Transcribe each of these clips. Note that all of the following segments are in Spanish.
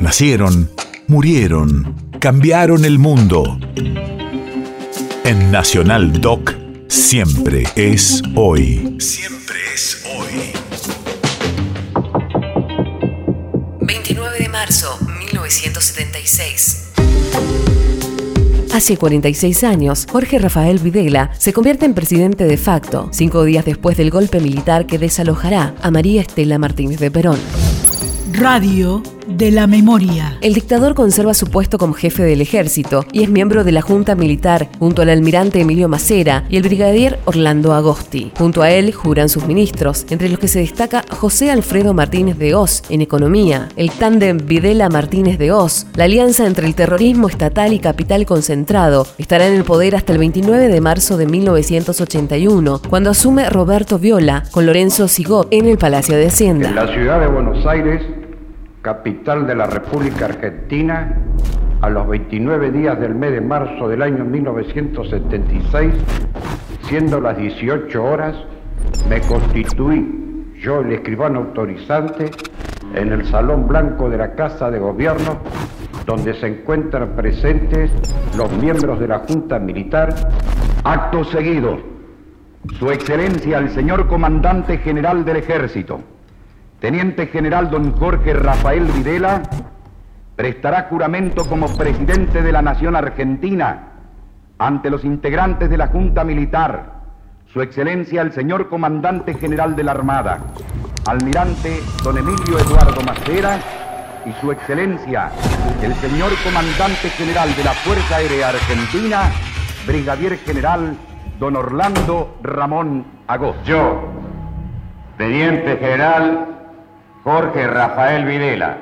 Nacieron, murieron, cambiaron el mundo. En Nacional Doc, siempre es hoy. Siempre es hoy. 29 de marzo, 1976. Hace 46 años, Jorge Rafael Videla se convierte en presidente de facto, cinco días después del golpe militar que desalojará a María Estela Martínez de Perón. Radio de la memoria. El dictador conserva su puesto como jefe del ejército y es miembro de la Junta Militar junto al almirante Emilio Macera y el brigadier Orlando Agosti. Junto a él juran sus ministros, entre los que se destaca José Alfredo Martínez de Oz en economía, el tándem Videla Martínez de Oz, la alianza entre el terrorismo estatal y capital concentrado, estará en el poder hasta el 29 de marzo de 1981, cuando asume Roberto Viola con Lorenzo Sigot en el Palacio de Hacienda. En la ciudad de Buenos Aires capital de la República Argentina, a los 29 días del mes de marzo del año 1976, siendo las 18 horas, me constituí yo el escribano autorizante en el Salón Blanco de la Casa de Gobierno, donde se encuentran presentes los miembros de la Junta Militar. Acto seguido, Su Excelencia el señor Comandante General del Ejército, Teniente General don Jorge Rafael Videla prestará juramento como presidente de la Nación Argentina ante los integrantes de la Junta Militar, Su Excelencia el señor Comandante General de la Armada, Almirante don Emilio Eduardo Macera y Su Excelencia el señor Comandante General de la Fuerza Aérea Argentina, Brigadier General don Orlando Ramón Agó. Yo, Teniente General Jorge Rafael Videla.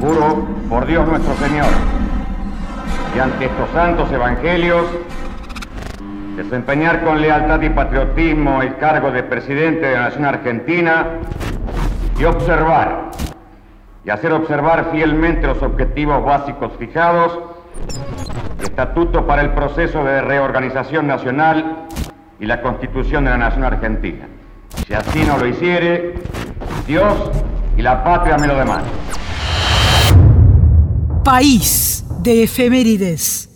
Juro por Dios nuestro Señor y ante estos santos evangelios desempeñar con lealtad y patriotismo el cargo de presidente de la Nación Argentina y observar y hacer observar fielmente los objetivos básicos fijados, estatuto para el proceso de reorganización nacional y la constitución de la Nación Argentina. Si así no lo hiciere, Dios y la patria me lo demandan. País de efemérides.